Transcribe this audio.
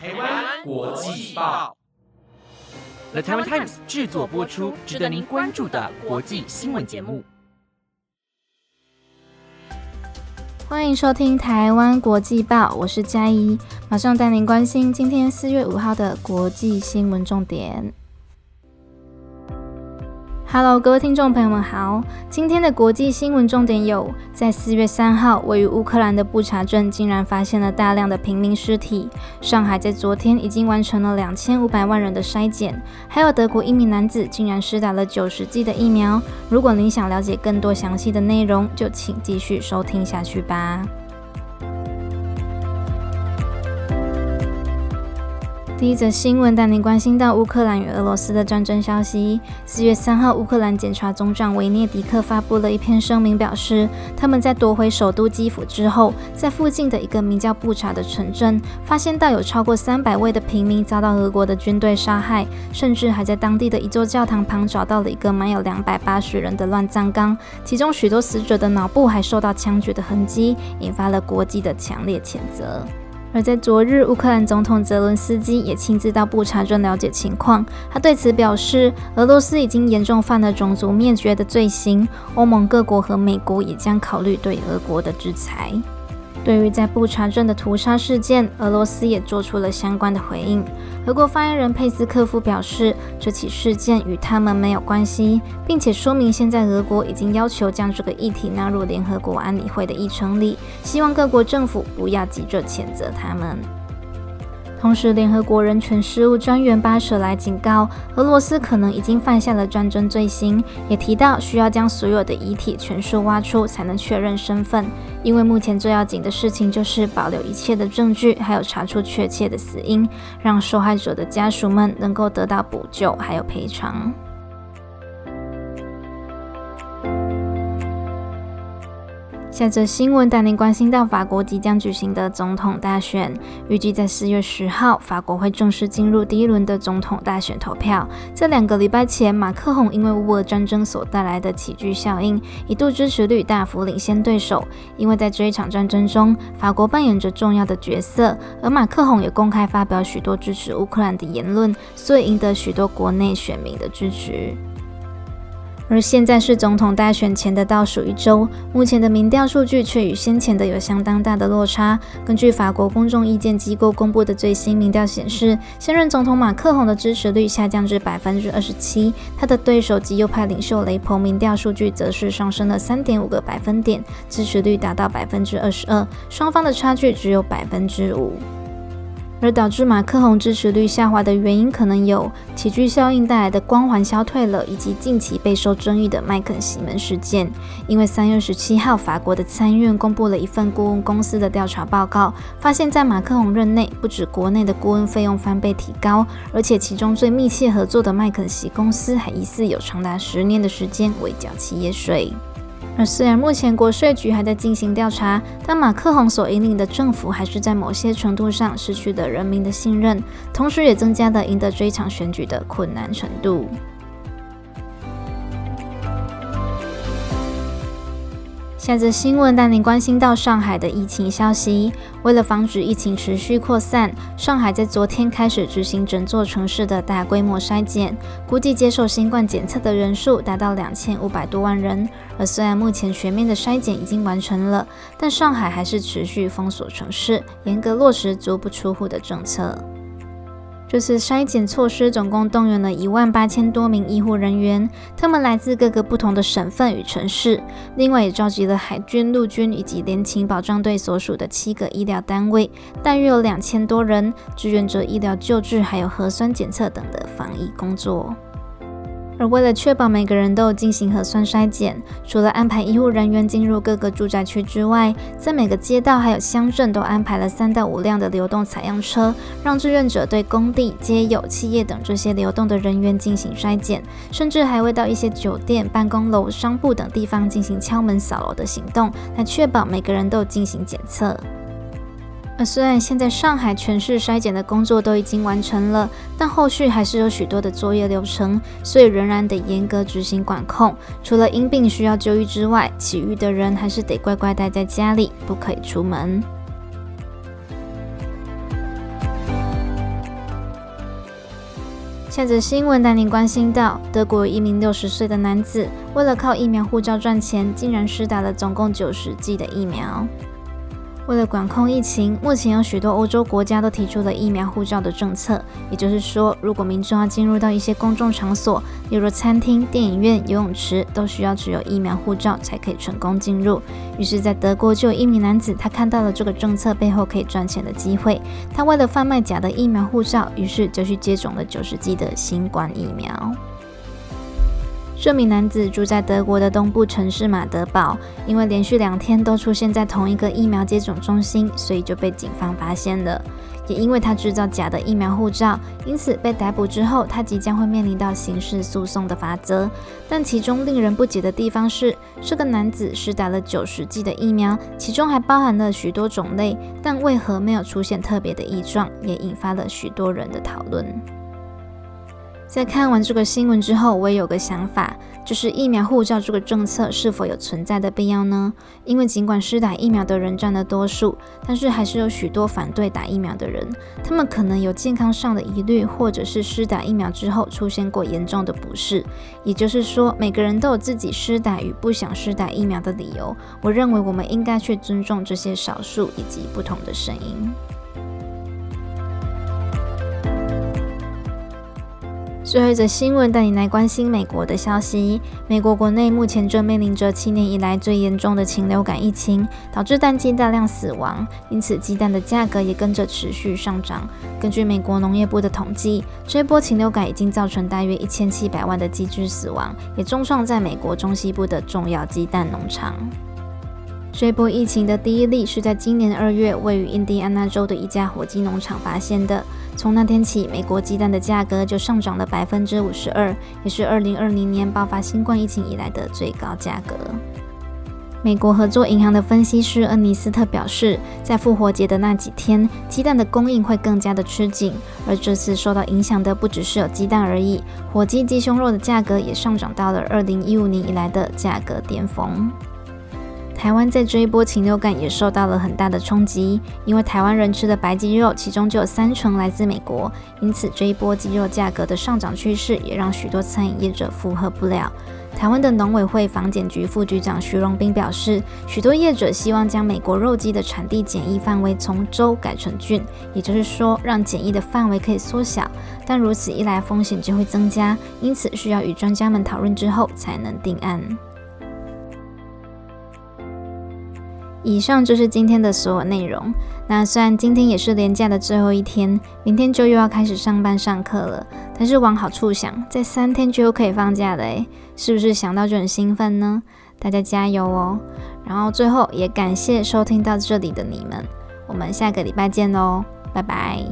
台湾国际报，The Taiwan Times 制作播出，值得您关注的国际新闻节目。欢迎收听台湾国际报，我是嘉怡，马上带您关心今天四月五号的国际新闻重点。Hello，各位听众朋友们好。今天的国际新闻重点有：在四月三号，位于乌克兰的布查镇竟然发现了大量的平民尸体；上海在昨天已经完成了两千五百万人的筛检；还有德国一名男子竟然施打了九十剂的疫苗。如果您想了解更多详细的内容，就请继续收听下去吧。第一则新闻带您关心到乌克兰与俄罗斯的战争消息。四月三号，乌克兰检察总长维涅迪克发布了一篇声明，表示他们在夺回首都基辅之后，在附近的一个名叫布查的城镇，发现到有超过三百位的平民遭到俄国的军队杀害，甚至还在当地的一座教堂旁找到了一个满有两百八十人的乱葬岗，其中许多死者的脑部还受到枪决的痕迹，引发了国际的强烈谴责。而在昨日，乌克兰总统泽伦斯基也亲自到布查镇了解情况。他对此表示，俄罗斯已经严重犯了种族灭绝的罪行，欧盟各国和美国也将考虑对俄国的制裁。对于在布查镇的屠杀事件，俄罗斯也做出了相关的回应。俄国发言人佩斯科夫表示，这起事件与他们没有关系，并且说明现在俄国已经要求将这个议题纳入联合国安理会的议程里，希望各国政府不要急着谴责他们。同时，联合国人权事务专员巴舍莱警告，俄罗斯可能已经犯下了战争罪行，也提到需要将所有的遗体全数挖出，才能确认身份。因为目前最要紧的事情就是保留一切的证据，还有查出确切的死因，让受害者的家属们能够得到补救，还有赔偿。下则新闻带您关心到法国即将举行的总统大选，预计在四月十号，法国会正式进入第一轮的总统大选投票。在两个礼拜前，马克宏因为乌俄战争所带来的喜剧效应，一度支持率大幅领先对手。因为在这一场战争中，法国扮演着重要的角色，而马克宏也公开发表许多支持乌克兰的言论，所以赢得许多国内选民的支持。而现在是总统大选前的倒数一周，目前的民调数据却与先前的有相当大的落差。根据法国公众意见机构公布的最新民调显示，现任总统马克宏的支持率下降至百分之二十七，他的对手极右派领袖雷朋民调数据则是上升了三点五个百分点，支持率达到百分之二十二，双方的差距只有百分之五。而导致马克宏支持率下滑的原因，可能有喜剧效应带来的光环消退了，以及近期备受争议的麦肯锡门事件。因为三月十七号，法国的参议院公布了一份顾问公司的调查报告，发现，在马克宏任内，不止国内的顾问费用翻倍提高，而且其中最密切合作的麦肯锡公司，还疑似有长达十年的时间未缴企业税。而虽然目前国税局还在进行调查，但马克宏所引领的政府还是在某些程度上失去了人民的信任，同时也增加了赢得这场选举的困难程度。下则新闻带您关心到上海的疫情消息。为了防止疫情持续扩散，上海在昨天开始执行整座城市的大规模筛检，估计接受新冠检测的人数达到两千五百多万人。而虽然目前全面的筛检已经完成了，但上海还是持续封锁城市，严格落实足不出户的政策。这次筛检措施总共动员了一万八千多名医护人员，他们来自各个不同的省份与城市。另外，也召集了海军、陆军以及联勤保障队所属的七个医疗单位，大约有两千多人，志愿者医疗救治、还有核酸检测等的防疫工作。而为了确保每个人都有进行核酸筛检，除了安排医护人员进入各个住宅区之外，在每个街道还有乡镇都安排了三到五辆的流动采样车，让志愿者对工地、街友、企业等这些流动的人员进行筛检，甚至还会到一些酒店、办公楼、商铺等地方进行敲门扫楼的行动，来确保每个人都有进行检测。而虽然现在上海全市筛检的工作都已经完成了，但后续还是有许多的作业流程，所以仍然得严格执行管控。除了因病需要就医之外，其余的人还是得乖乖待在家里，不可以出门。下则新闻带您关心到，德国一名六十岁的男子，为了靠疫苗护照赚钱，竟然施打了总共九十剂的疫苗。为了管控疫情，目前有许多欧洲国家都提出了疫苗护照的政策。也就是说，如果民众要进入到一些公众场所，例如餐厅、电影院、游泳池，都需要持有疫苗护照才可以成功进入。于是，在德国就有一名男子，他看到了这个政策背后可以赚钱的机会。他为了贩卖假的疫苗护照，于是就去接种了九十剂的新冠疫苗。这名男子住在德国的东部城市马德堡，因为连续两天都出现在同一个疫苗接种中心，所以就被警方发现了。也因为他制造假的疫苗护照，因此被逮捕之后，他即将会面临到刑事诉讼的法则。但其中令人不解的地方是，这个男子施打了九十剂的疫苗，其中还包含了许多种类，但为何没有出现特别的异状，也引发了许多人的讨论。在看完这个新闻之后，我也有个想法，就是疫苗护照这个政策是否有存在的必要呢？因为尽管施打疫苗的人占了多数，但是还是有许多反对打疫苗的人，他们可能有健康上的疑虑，或者是施打疫苗之后出现过严重的不适。也就是说，每个人都有自己施打与不想施打疫苗的理由。我认为我们应该去尊重这些少数以及不同的声音。最后一则新闻带你来关心美国的消息。美国国内目前正面临着七年以来最严重的禽流感疫情，导致蛋鸡大量死亡，因此鸡蛋的价格也跟着持续上涨。根据美国农业部的统计，这波禽流感已经造成大约一千七百万的鸡只死亡，也重创在美国中西部的重要鸡蛋农场。这波疫情的第一例是在今年二月，位于印第安纳州的一家火鸡农场发现的。从那天起，美国鸡蛋的价格就上涨了百分之五十二，也是二零二零年爆发新冠疫情以来的最高价格。美国合作银行的分析师恩尼斯特表示，在复活节的那几天，鸡蛋的供应会更加的吃紧，而这次受到影响的不只是有鸡蛋而已，火鸡鸡胸肉的价格也上涨到了二零一五年以来的价格巅峰。台湾在这一波禽流感也受到了很大的冲击，因为台湾人吃的白鸡肉，其中就有三成来自美国，因此这一波鸡肉价格的上涨趋势也让许多餐饮业者负荷不了。台湾的农委会防检局副局长徐荣斌表示，许多业者希望将美国肉鸡的产地检疫范围从州改成郡，也就是说让检疫的范围可以缩小，但如此一来风险就会增加，因此需要与专家们讨论之后才能定案。以上就是今天的所有内容。那虽然今天也是连假的最后一天，明天就又要开始上班上课了，但是往好处想，在三天就又可以放假了，诶，是不是想到就很兴奋呢？大家加油哦！然后最后也感谢收听到这里的你们，我们下个礼拜见喽，拜拜。